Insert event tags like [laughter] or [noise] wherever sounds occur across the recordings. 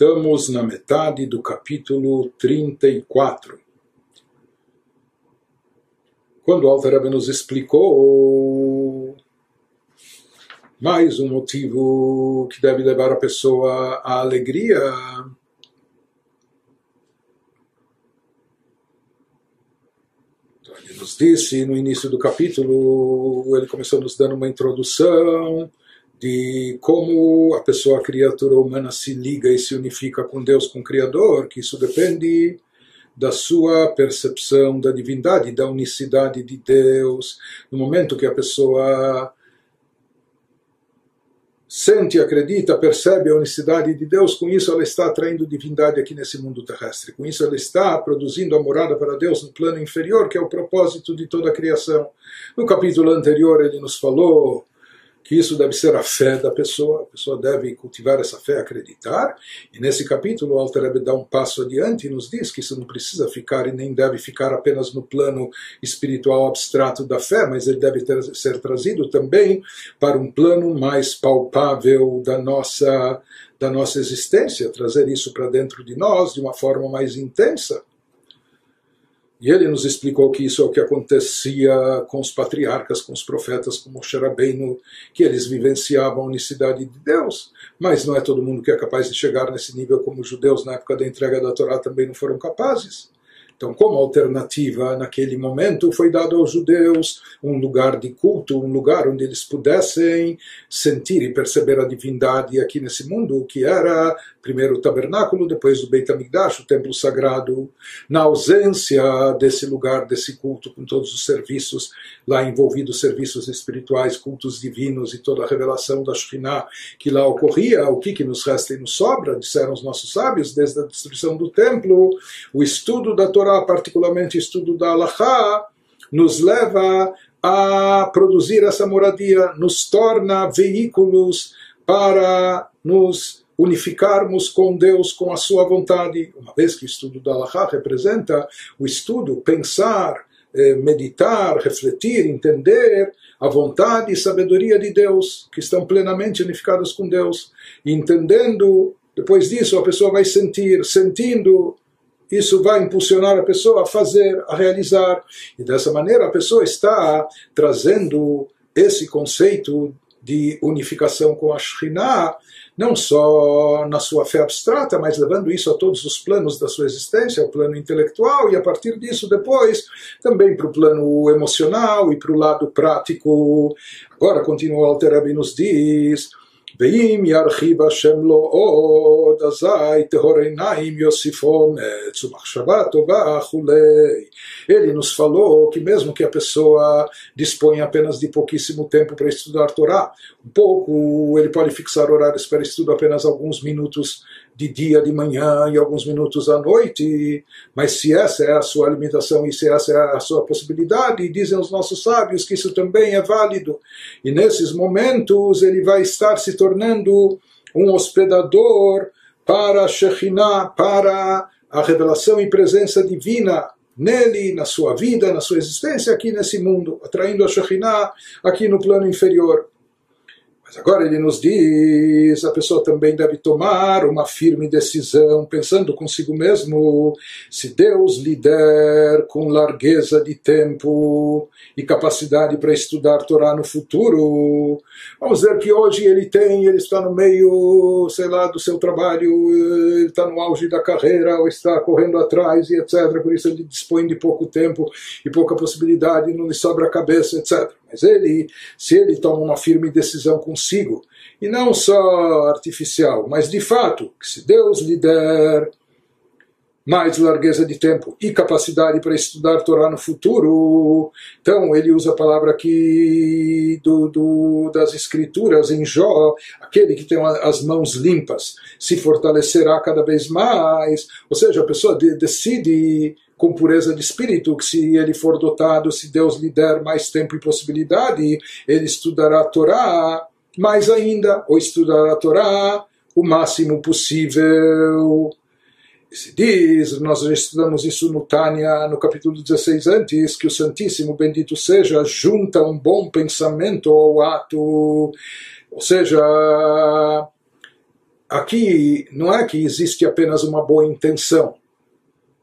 Estamos na metade do capítulo 34. Quando Alter Rebbe nos explicou mais um motivo que deve levar a pessoa à alegria, ele nos disse no início do capítulo, ele começou nos dando uma introdução de como a pessoa, a criatura humana, se liga e se unifica com Deus, com o Criador, que isso depende da sua percepção da divindade, da unicidade de Deus. No momento que a pessoa sente, acredita, percebe a unicidade de Deus, com isso ela está atraindo divindade aqui nesse mundo terrestre. Com isso ela está produzindo a morada para Deus no plano inferior, que é o propósito de toda a criação. No capítulo anterior ele nos falou que isso deve ser a fé da pessoa, a pessoa deve cultivar essa fé, acreditar, e nesse capítulo o Alter Rebbe dá um passo adiante e nos diz que isso não precisa ficar e nem deve ficar apenas no plano espiritual abstrato da fé, mas ele deve ter, ser trazido também para um plano mais palpável da nossa, da nossa existência, trazer isso para dentro de nós de uma forma mais intensa. E ele nos explicou que isso é o que acontecia com os patriarcas, com os profetas, como Moshe Rabbeinu, que eles vivenciavam a unicidade de Deus. Mas não é todo mundo que é capaz de chegar nesse nível como os judeus na época da entrega da Torá também não foram capazes. Então, como alternativa, naquele momento, foi dado aos judeus um lugar de culto, um lugar onde eles pudessem sentir e perceber a divindade aqui nesse mundo, que era primeiro o tabernáculo, depois o Beit HaMikdash, o templo sagrado. Na ausência desse lugar, desse culto, com todos os serviços lá envolvidos, serviços espirituais, cultos divinos e toda a revelação da Shekhinah que lá ocorria, o que, que nos resta e nos sobra, disseram os nossos sábios, desde a destruição do templo, o estudo da Torá Torá, particularmente estudo da Halachá, nos leva a produzir essa moradia, nos torna veículos para nos unificarmos com Deus, com a sua vontade, uma vez que o estudo da Halachá representa o estudo, pensar, eh, meditar, refletir, entender a vontade e sabedoria de Deus, que estão plenamente unificados com Deus, entendendo, depois disso a pessoa vai sentir, sentindo isso vai impulsionar a pessoa a fazer, a realizar. E dessa maneira a pessoa está trazendo esse conceito de unificação com a Shekhinah, não só na sua fé abstrata, mas levando isso a todos os planos da sua existência, o plano intelectual, e a partir disso depois também para o plano emocional e para o lado prático. Agora continua o Alter nos diz ואם ירחיב השם לו עוד, אזי טהור עיניים יוסיפו אומץ ומחשבה טובה וכולי. Ele nos falou que mesmo que a pessoa disponha apenas de pouquíssimo tempo para estudar Torá, um pouco, ele pode fixar horários para estudo apenas alguns minutos de dia, de manhã e alguns minutos à noite, mas se essa é a sua alimentação e se essa é a sua possibilidade, dizem os nossos sábios que isso também é válido. E nesses momentos ele vai estar se tornando um hospedador para a Shekhinah, para a revelação e presença divina nele, na sua vida, na sua existência aqui nesse mundo, atraindo a Shekhinah aqui no plano inferior. Mas agora ele nos diz: a pessoa também deve tomar uma firme decisão, pensando consigo mesmo, se Deus lhe der com largueza de tempo e capacidade para estudar Torá no futuro. Vamos dizer que hoje ele tem, ele está no meio, sei lá, do seu trabalho, ele está no auge da carreira, ou está correndo atrás e etc. Por isso ele dispõe de pouco tempo e pouca possibilidade, não lhe sobra a cabeça, etc. Mas ele, se ele toma uma firme decisão consigo, e não só artificial, mas de fato, que se Deus lhe der mais largueza de tempo e capacidade para estudar Torá no futuro. Então, ele usa a palavra aqui do, do, das escrituras em Jó, aquele que tem as mãos limpas, se fortalecerá cada vez mais. Ou seja, a pessoa de, decide com pureza de espírito, que se ele for dotado, se Deus lhe der mais tempo e possibilidade, ele estudará a Torá mais ainda, ou estudará a Torá o máximo possível. Se diz, nós já estudamos isso no Tânia, no capítulo 16 antes, que o Santíssimo, bendito seja, junta um bom pensamento ao ato, ou seja, aqui não é que existe apenas uma boa intenção.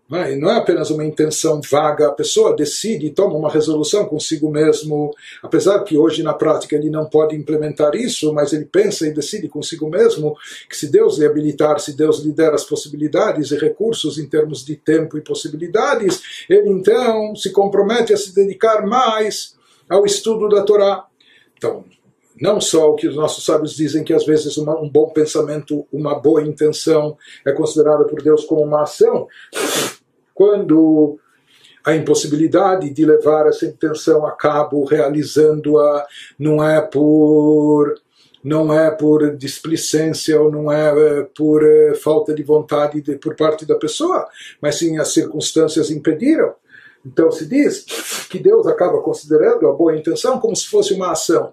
Não é? apenas uma intenção vaga, a pessoa decide e toma uma resolução consigo mesmo, apesar que hoje na prática ele não pode implementar isso, mas ele pensa e decide consigo mesmo que se Deus lhe habilitar, se Deus lhe der as possibilidades e recursos em termos de tempo e possibilidades, ele então se compromete a se dedicar mais ao estudo da Torá. Então, não só o que os nossos sábios dizem que às vezes uma, um bom pensamento, uma boa intenção é considerada por Deus como uma ação, quando a impossibilidade de levar essa intenção a cabo, realizando-a, não é por não é por displicência ou não é eh, por uh, falta de vontade de, por parte da pessoa, mas sim as circunstâncias impediram. Então se diz que Deus acaba considerando a boa intenção como se fosse uma ação.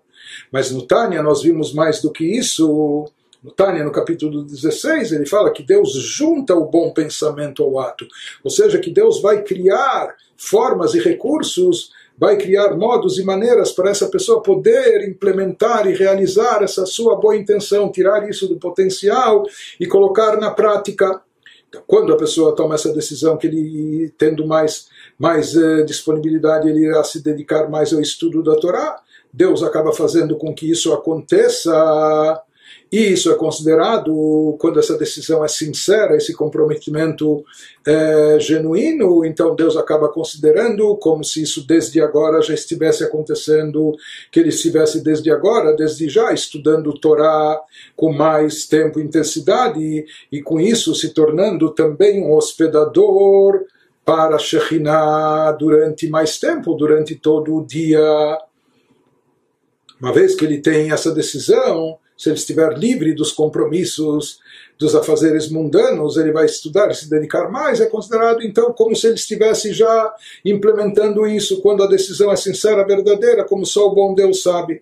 Mas no Tânia nós vimos mais do que isso no Tânia, no capítulo 16, ele fala que Deus junta o bom pensamento ao ato. Ou seja, que Deus vai criar formas e recursos, vai criar modos e maneiras para essa pessoa poder implementar e realizar essa sua boa intenção, tirar isso do potencial e colocar na prática. Então, quando a pessoa toma essa decisão, que ele tendo mais, mais eh, disponibilidade, ele irá se dedicar mais ao estudo da Torá, Deus acaba fazendo com que isso aconteça e isso é considerado, quando essa decisão é sincera, esse comprometimento é genuíno, então Deus acaba considerando como se isso desde agora já estivesse acontecendo, que ele estivesse desde agora, desde já, estudando Torá com mais tempo e intensidade, e, e com isso se tornando também um hospedador para Shekhinah durante mais tempo, durante todo o dia. Uma vez que ele tem essa decisão, se ele estiver livre dos compromissos, dos afazeres mundanos, ele vai estudar se dedicar mais, é considerado então como se ele estivesse já implementando isso, quando a decisão é sincera, verdadeira, como só o bom Deus sabe.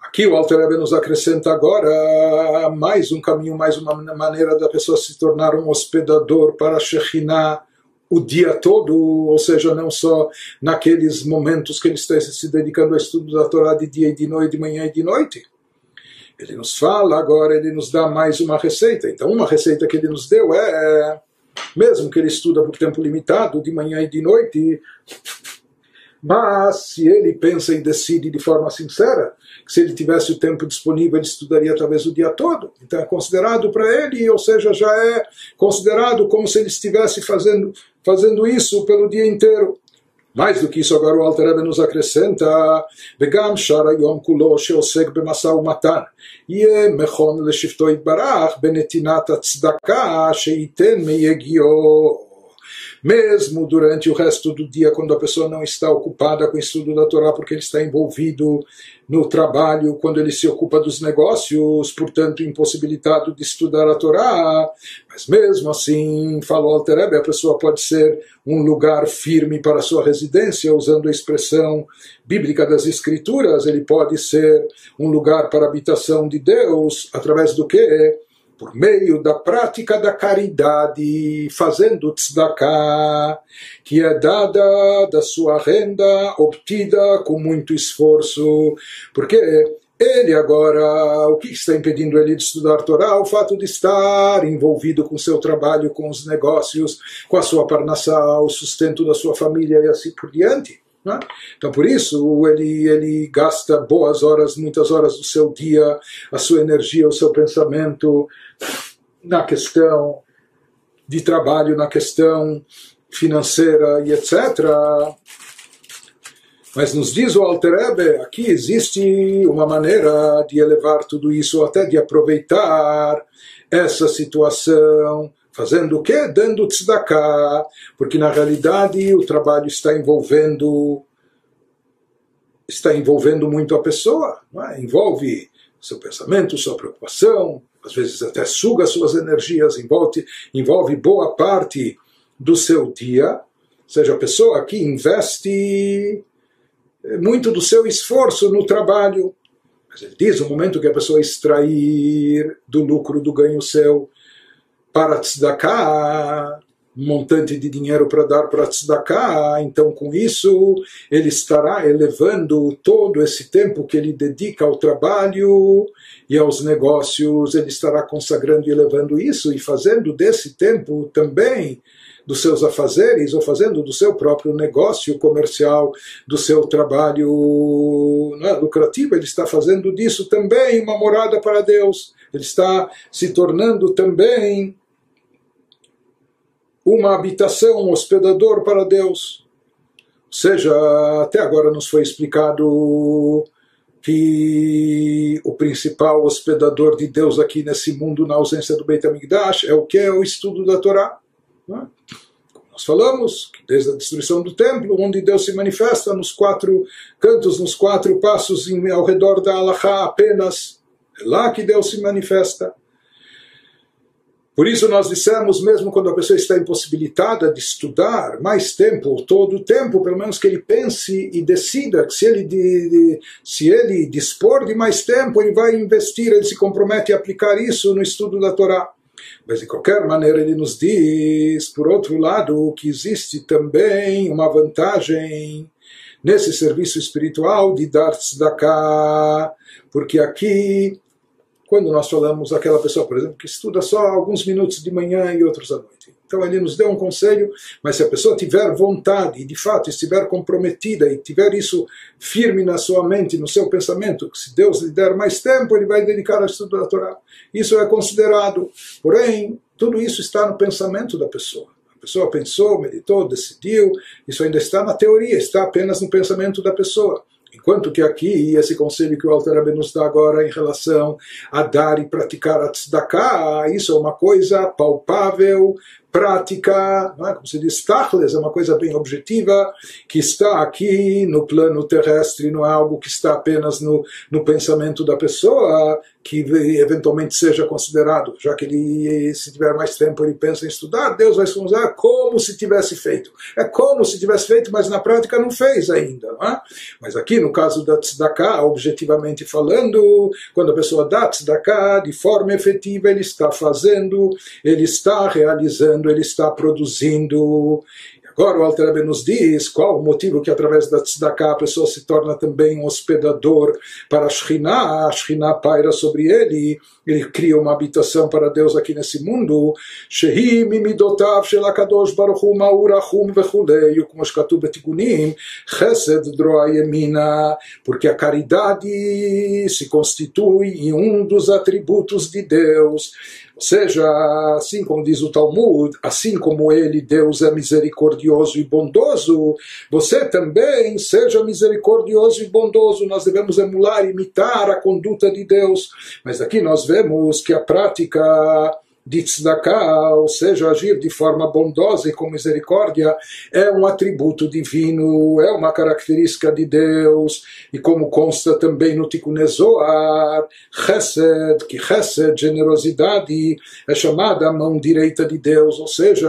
Aqui o Alter Rebbe nos acrescenta agora mais um caminho, mais uma maneira da pessoa se tornar um hospedador para a Shekhinah o dia todo, ou seja, não só naqueles momentos que ele está se dedicando ao estudo da Torá de dia e de noite, de manhã e de noite. Ele nos fala agora, ele nos dá mais uma receita. Então, uma receita que ele nos deu é, mesmo que ele estuda por tempo limitado, de manhã e de noite, mas se ele pensa e decide de forma sincera, que se ele tivesse o tempo disponível, ele estudaria talvez o dia todo. Então é considerado para ele, ou seja, já é considerado como se ele estivesse fazendo, fazendo isso pelo dia inteiro. Mais do que isso, agora o Alter Rebbe nos acrescenta Begam Sharayom Kulo Sheosek Bemasa matan, Ye Mechon Leshifto barach benetinata Tzedakah Sheiten Meyegio mesmo durante o resto do dia, quando a pessoa não está ocupada com o estudo da Torá, porque ele está envolvido no trabalho, quando ele se ocupa dos negócios, portanto impossibilitado de estudar a Torá. Mas mesmo assim, falou Alterebe, a pessoa pode ser um lugar firme para sua residência, usando a expressão bíblica das Escrituras, ele pode ser um lugar para a habitação de Deus, através do que? Por meio da prática da caridade, fazendo tzedakah, que é dada da sua renda obtida com muito esforço, porque ele agora, o que está impedindo ele de estudar Torá? O fato de estar envolvido com seu trabalho, com os negócios, com a sua parnassá, o sustento da sua família e assim por diante. Né? Então, por isso, ele, ele gasta boas horas, muitas horas do seu dia, a sua energia, o seu pensamento na questão de trabalho, na questão financeira e etc. Mas nos diz o Alter Ebe, aqui existe uma maneira de elevar tudo isso, até de aproveitar essa situação Fazendo o quê? Dando tzedakah, porque na realidade o trabalho está envolvendo está envolvendo muito a pessoa, é? envolve seu pensamento, sua preocupação, às vezes até suga suas energias, envolve, envolve boa parte do seu dia, ou seja, a pessoa que investe muito do seu esforço no trabalho. Mas ele diz, o momento que a pessoa extrair do lucro, do ganho seu, para tzedakah, montante de dinheiro para dar para tzedakah, então com isso ele estará elevando todo esse tempo que ele dedica ao trabalho e aos negócios, ele estará consagrando e elevando isso e fazendo desse tempo também dos seus afazeres ou fazendo do seu próprio negócio comercial, do seu trabalho né, lucrativo, ele está fazendo disso também uma morada para Deus. Ele está se tornando também uma habitação, um hospedador para Deus. Ou seja, até agora nos foi explicado que o principal hospedador de Deus aqui nesse mundo, na ausência do Beit HaMikdash, é o que? É o estudo da Torá. É? Nós falamos desde a destruição do templo, onde Deus se manifesta nos quatro cantos, nos quatro passos ao redor da Alahá apenas, é lá que Deus se manifesta. Por isso nós dissemos, mesmo quando a pessoa está impossibilitada de estudar mais tempo, todo o tempo, pelo menos que ele pense e decida que se ele, de, de, se ele dispor de mais tempo, ele vai investir, ele se compromete a aplicar isso no estudo da Torá. Mas de qualquer maneira ele nos diz, por outro lado, que existe também uma vantagem nesse serviço espiritual de dar tzedakah, porque aqui quando nós falamos aquela pessoa, por exemplo, que estuda só alguns minutos de manhã e outros à noite. Então ele nos deu um conselho, mas se a pessoa tiver vontade e de fato estiver comprometida e tiver isso firme na sua mente, no seu pensamento, que se Deus lhe der mais tempo, ele vai dedicar ao estudo da Torá. Isso é considerado. Porém, tudo isso está no pensamento da pessoa. A pessoa pensou, meditou, decidiu, isso ainda está na teoria, está apenas no pensamento da pessoa. Enquanto que aqui, esse conselho que o Alter nos dá agora em relação a dar e praticar a tzedakah, isso é uma coisa palpável, prática, é? como se diz, tachles, é uma coisa bem objetiva, que está aqui no plano terrestre, não é algo que está apenas no, no pensamento da pessoa, que eventualmente seja considerado, já que ele, se tiver mais tempo, ele pensa em estudar, Deus vai se usar como se tivesse feito. É como se tivesse feito, mas na prática não fez ainda. Não é? Mas aqui, no caso da tzedakah, objetivamente falando, quando a pessoa dá tzedakah, de forma efetiva, ele está fazendo, ele está realizando, ele está produzindo, Agora o Alter nos diz qual o motivo que através da tzedakah a pessoa se torna também um hospedador para a Shekhinah, a Shekhinah paira sobre ele, ele cria uma habitação para Deus aqui nesse mundo, Shehi mimidotav shel HaKadosh ma'urachum vechulei, como escatu betigunim, chesed droa yemina, porque a caridade se constitui em um dos atributos de Deus, seja, assim como diz o Talmud, assim como ele, Deus, é misericordioso e bondoso, você também seja misericordioso e bondoso. Nós devemos emular, imitar a conduta de Deus. Mas aqui nós vemos que a prática de tzedakah, ou seja, agir de forma bondosa e com misericórdia, é um atributo divino, é uma característica de Deus, e como consta também no Tikkun chesed, que chesed, generosidade, é chamada a mão direita de Deus, ou seja,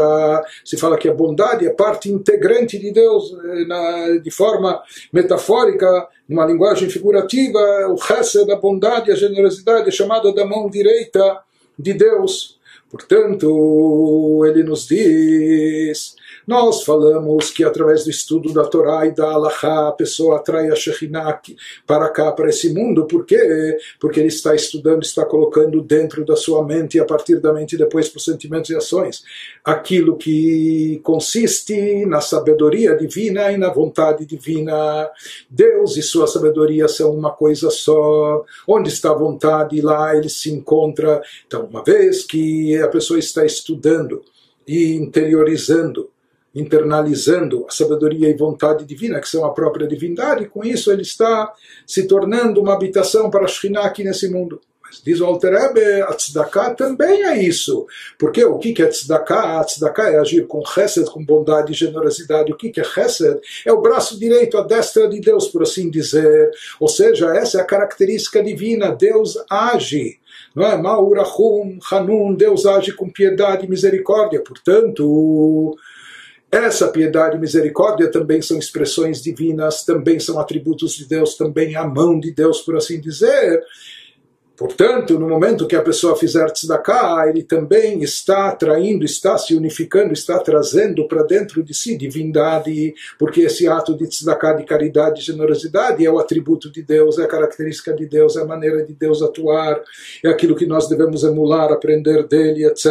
se fala que a bondade é parte integrante de Deus, eh, de forma metafórica, numa linguagem figurativa, o chesed, a bondade, a generosidade é chamada da mão direita de Deus. Portanto, ele nos diz nós falamos que através do estudo da Torá e da Alahá a pessoa atrai a Shekhinah para cá, para esse mundo. Por quê? Porque ele está estudando, está colocando dentro da sua mente e a partir da mente depois para os sentimentos e ações aquilo que consiste na sabedoria divina e na vontade divina. Deus e sua sabedoria são uma coisa só. Onde está a vontade, lá ele se encontra. Então, uma vez que a pessoa está estudando e interiorizando internalizando a sabedoria e vontade divina, que são a própria divindade, e com isso ele está se tornando uma habitação para a Shekhinah aqui nesse mundo. Mas diz o Alter Ebe, a tzedakah também é isso. Porque o que é tzedakah? A tzedakah é agir com chesed, com bondade e generosidade. O que é chesed? É o braço direito, a destra de Deus, por assim dizer. Ou seja, essa é a característica divina. Deus age. Não é? Ma'urachum, Hanun, Deus age com piedade e misericórdia. Portanto, essa piedade e misericórdia também são expressões divinas, também são atributos de Deus, também a mão de Deus, por assim dizer. Portanto, no momento que a pessoa fizer tzedakah, ele também está atraindo, está se unificando, está trazendo para dentro de si divindade, porque esse ato de tzedakah, de caridade, de generosidade, é o atributo de Deus, é a característica de Deus, é a maneira de Deus atuar, é aquilo que nós devemos emular, aprender dele, etc.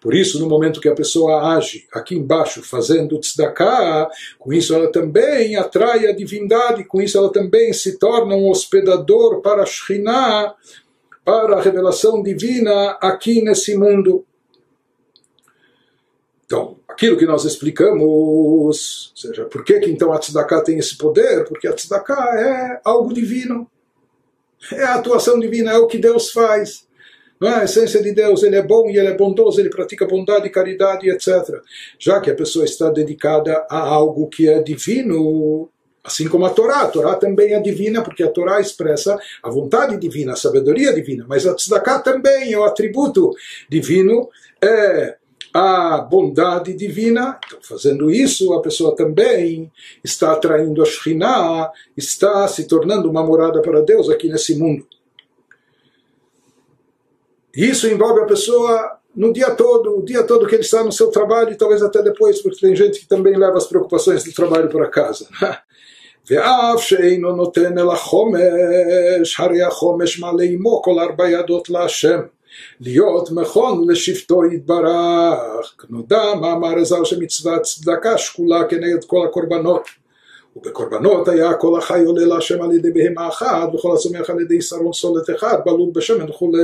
Por isso, no momento que a pessoa age aqui embaixo, fazendo tzedakah, com isso ela também atrai a divindade, com isso ela também se torna um hospedador para a Shekhinah, para a revelação divina aqui nesse mundo. Então, aquilo que nós explicamos, ou seja, por que, que então a tzedakah tem esse poder? Porque a tzedakah é algo divino. É a atuação divina, é o que Deus faz. Não é? A essência de Deus, ele é bom e ele é bondoso, ele pratica bondade, caridade, etc. Já que a pessoa está dedicada a algo que é divino, Assim como a Torá, a Torá também é divina, porque a Torá expressa a vontade divina, a sabedoria divina, mas a Tzedakah também é o atributo divino, é a bondade divina. Então, fazendo isso, a pessoa também está atraindo a Shekhinah, está se tornando uma morada para Deus aqui nesse mundo. Isso envolve a pessoa no dia todo, o dia todo que ele está no seu trabalho e talvez até depois, porque tem gente que também leva as preocupações do trabalho para casa. [laughs] ואף שאינו נותן אל החומש, הרי החומש מלא עמו כל ארבע ידות להשם. להיות מכון לשבטו יתברך. נודע מאמר הזר שמצוות צדקה שקולה כנגד כל הקורבנות. ובקורבנות היה כל החי עולה להשם על ידי בהמה אחת, וכל הצומח על ידי שרון סולת אחד, בלול בשמן וכולי.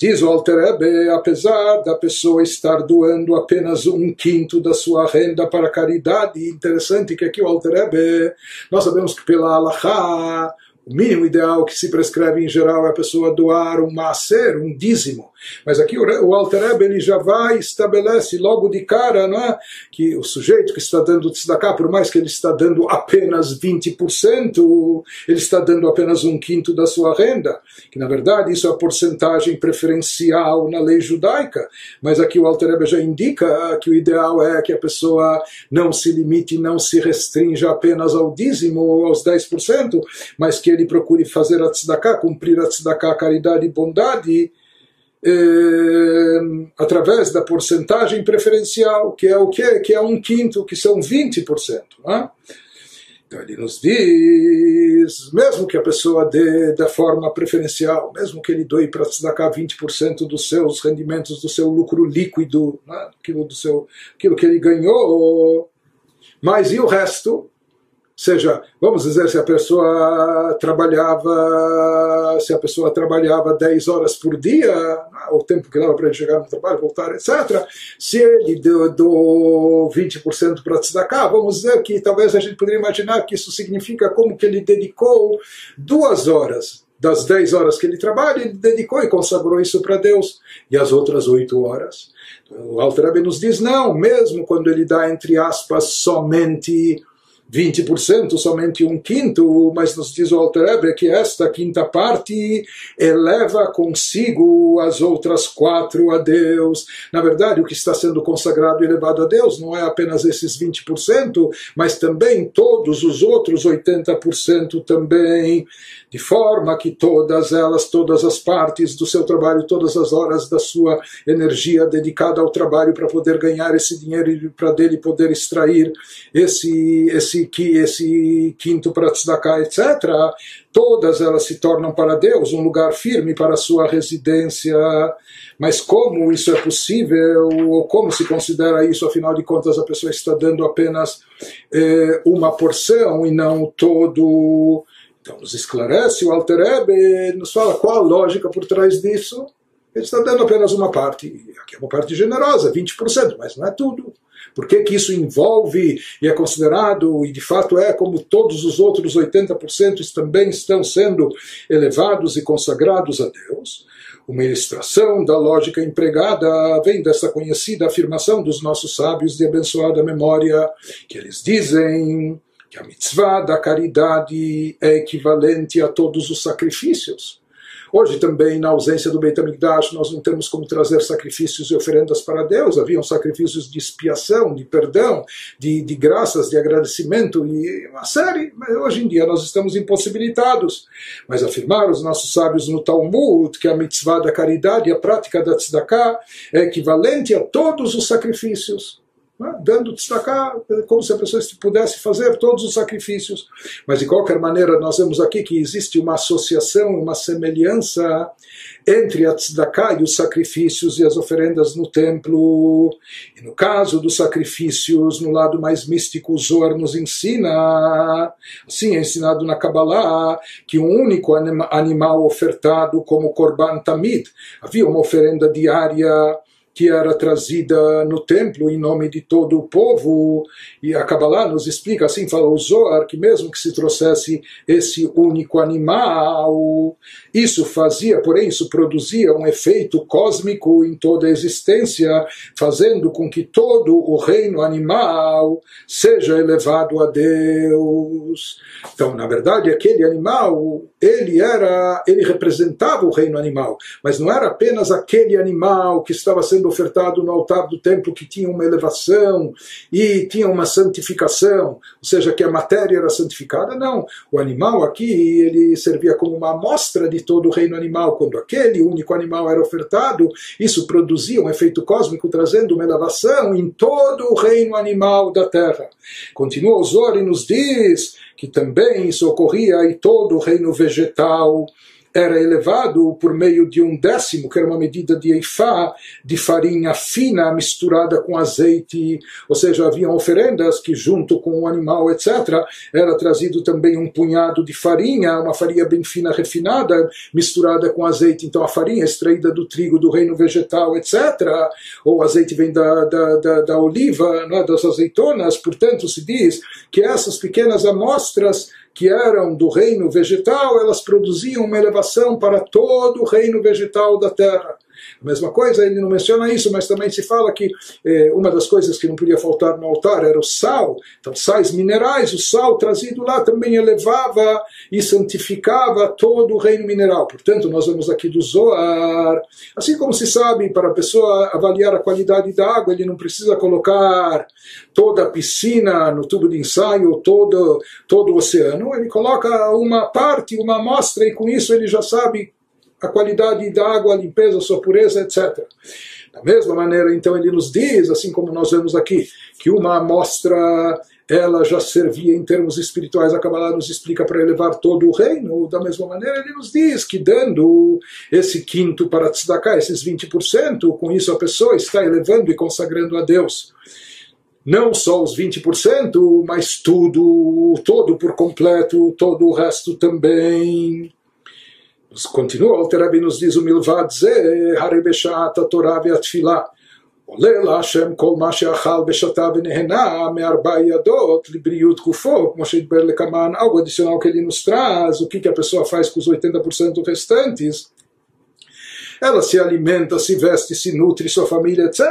Diz o Alter Ebe, apesar da pessoa estar doando apenas um quinto da sua renda para caridade, interessante que aqui o Alter Ebe, nós sabemos que pela Allahá, o mínimo ideal que se prescreve em geral é a pessoa doar um macer, um dízimo. Mas aqui o Alter Ebe, ele já vai estabelece logo de cara não é? que o sujeito que está dando tzedakah, por mais que ele está dando apenas 20%, ele está dando apenas um quinto da sua renda, que na verdade isso é a porcentagem preferencial na lei judaica. Mas aqui o Alter Ebe já indica que o ideal é que a pessoa não se limite, não se restrinja apenas ao dízimo ou aos 10%, mas que ele procure fazer a tzedakah, cumprir a tzedakah, caridade e bondade, eh, através da porcentagem preferencial, que é o que? Que é um quinto, que são 20%. Né? Então ele nos diz, mesmo que a pessoa dê da forma preferencial, mesmo que ele doe para destacar 20% dos seus rendimentos, do seu lucro líquido, né? aquilo, do seu, aquilo que ele ganhou, mas e o resto? Seja, vamos dizer, se a pessoa trabalhava, se a pessoa trabalhava 10 horas por dia, o tempo que dava para ele chegar no trabalho, voltar, etc. Se ele deu, deu 20% para tzedakah, vamos dizer que talvez a gente poderia imaginar que isso significa como que ele dedicou duas horas das 10 horas que ele trabalha, ele dedicou e consagrou isso para Deus. E as outras oito horas? O Alter nos diz, não, mesmo quando ele dá, entre aspas, somente 20%, somente um quinto, mas nos diz o Alter que esta quinta parte eleva consigo as outras quatro a Deus. Na verdade, o que está sendo consagrado e elevado a Deus não é apenas esses 20%, mas também todos os outros 80% também, de forma que todas elas, todas as partes do seu trabalho, todas as horas da sua energia dedicada ao trabalho para poder ganhar esse dinheiro e para dele poder extrair esse, esse esse, esse quinto para tzedakah, etc., todas elas se tornam para Deus um lugar firme para a sua residência. Mas como isso é possível, ou como se considera isso, afinal de contas, a pessoa está dando apenas eh, uma porção e não todo. Então, nos esclarece o Alter Ebe, nos fala qual a lógica por trás disso. Ele está dando apenas uma parte, aqui é uma parte generosa, 20%, mas não é tudo. Por que, que isso envolve e é considerado, e de fato é, como todos os outros 80% também estão sendo elevados e consagrados a Deus? Uma ilustração da lógica empregada vem dessa conhecida afirmação dos nossos sábios de abençoada memória, que eles dizem que a mitzvah da caridade é equivalente a todos os sacrifícios. Hoje também, na ausência do Beit HaMikdash, nós não temos como trazer sacrifícios e oferendas para Deus. Haviam sacrifícios de expiação, de perdão, de, de graças, de agradecimento e uma série. Mas hoje em dia nós estamos impossibilitados. Mas afirmar os nossos sábios no Talmud que a mitzvah da caridade, a prática da tzedakah, é equivalente a todos os sacrifícios né? dando destacar como se a pessoa pudesse fazer todos os sacrifícios. Mas de qualquer maneira, nós vemos aqui que existe uma associação, uma semelhança entre a tzedakah e os sacrifícios e as oferendas no templo. E no caso dos sacrifícios, no lado mais místico, o Zohar nos ensina, assim é ensinado na Kabbalah, que um único animal ofertado como Korban Tamid, havia uma oferenda diária que era trazida no templo em nome de todo o povo. E a Kabbalah nos explica, assim fala o Zohar, que mesmo que se trouxesse esse único animal, isso fazia, porém, isso produzia um efeito cósmico em toda a existência, fazendo com que todo o reino animal seja elevado a Deus. Então, na verdade, aquele animal, ele era, ele representava o reino animal, mas não era apenas aquele animal que estava sendo ofertado no altar do templo que tinha uma elevação e tinha uma santificação, ou seja, que a matéria era santificada, não. O animal aqui, ele servia como uma amostra de todo o reino animal. Quando aquele único animal era ofertado, isso produzia um efeito cósmico, trazendo uma elevação em todo o reino animal da terra. Continua o Zori nos diz que também isso ocorria em todo o reino vegetal era elevado por meio de um décimo, que era uma medida de eifá, de farinha fina misturada com azeite, ou seja, haviam oferendas que junto com o animal, etc., era trazido também um punhado de farinha, uma farinha bem fina, refinada, misturada com azeite. Então a farinha extraída do trigo do reino vegetal, etc., ou o azeite vem da, da, da, da oliva, né, das azeitonas, portanto se diz que essas pequenas amostras que eram do reino vegetal, elas produziam uma elevação para todo o reino vegetal da terra. A mesma coisa, ele não menciona isso, mas também se fala que eh, uma das coisas que não podia faltar no altar era o sal. Então, sais minerais, o sal trazido lá também elevava e santificava todo o reino mineral. Portanto, nós vamos aqui do Zoar. Assim como se sabe, para a pessoa avaliar a qualidade da água, ele não precisa colocar toda a piscina no tubo de ensaio, todo, todo o oceano. Ele coloca uma parte, uma amostra, e com isso ele já sabe a qualidade da água, a limpeza, a sua pureza, etc. Da mesma maneira, então, ele nos diz, assim como nós vemos aqui, que uma amostra ela já servia em termos espirituais, a Kabbalah nos explica para elevar todo o reino. Da mesma maneira, ele nos diz que dando esse quinto para tzedakah, esses 20%, com isso a pessoa está elevando e consagrando a Deus. Não só os 20%, mas tudo, todo por completo, todo o resto também. Continua, o Terabi nos diz o Milvad Ze, Hare Beshat Torah Ve'atfilah. עולה להשם כל מה שאכל ושתה ונהנה מארבע ידות לבריאות גופו, como שהתבר לכמן, algo adicional que ele nos traz, o que, que a pessoa faz com os 80% restantes, ela se alimenta, se veste, se nutre, sua família, etc.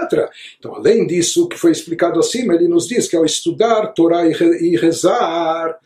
Então, além disso, que foi explicado acima, ele nos diz que ao estudar Torá e rezar,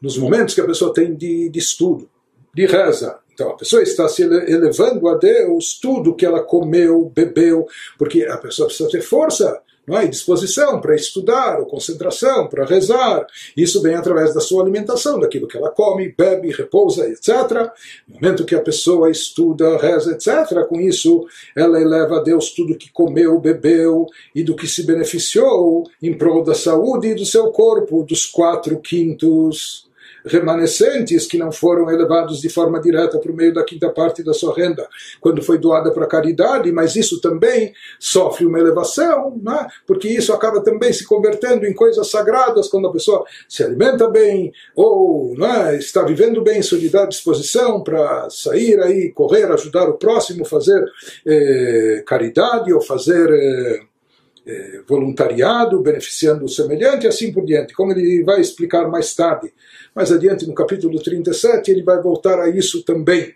nos momentos que a pessoa tem de, de estudo, de reza. Então a pessoa está se elevando a Deus tudo que ela comeu, bebeu, porque a pessoa precisa ter força não é? disposição para estudar, ou concentração, para rezar. Isso vem através da sua alimentação, daquilo que ela come, bebe, repousa, etc. No momento que a pessoa estuda, reza, etc., com isso ela eleva a Deus tudo que comeu, bebeu e do que se beneficiou em prol da saúde e do seu corpo, dos quatro quintos remanescentes que não foram elevados de forma direta por meio da quinta parte da sua renda, quando foi doada para caridade, mas isso também sofre uma elevação, né? porque isso acaba também se convertendo em coisas sagradas quando a pessoa se alimenta bem ou né, está vivendo bem, solidar disposição para sair aí, correr, ajudar o próximo, fazer eh, caridade ou fazer. Eh, eh, voluntariado, beneficiando o semelhante e assim por diante, como ele vai explicar mais tarde. Mais adiante, no capítulo 37, ele vai voltar a isso também.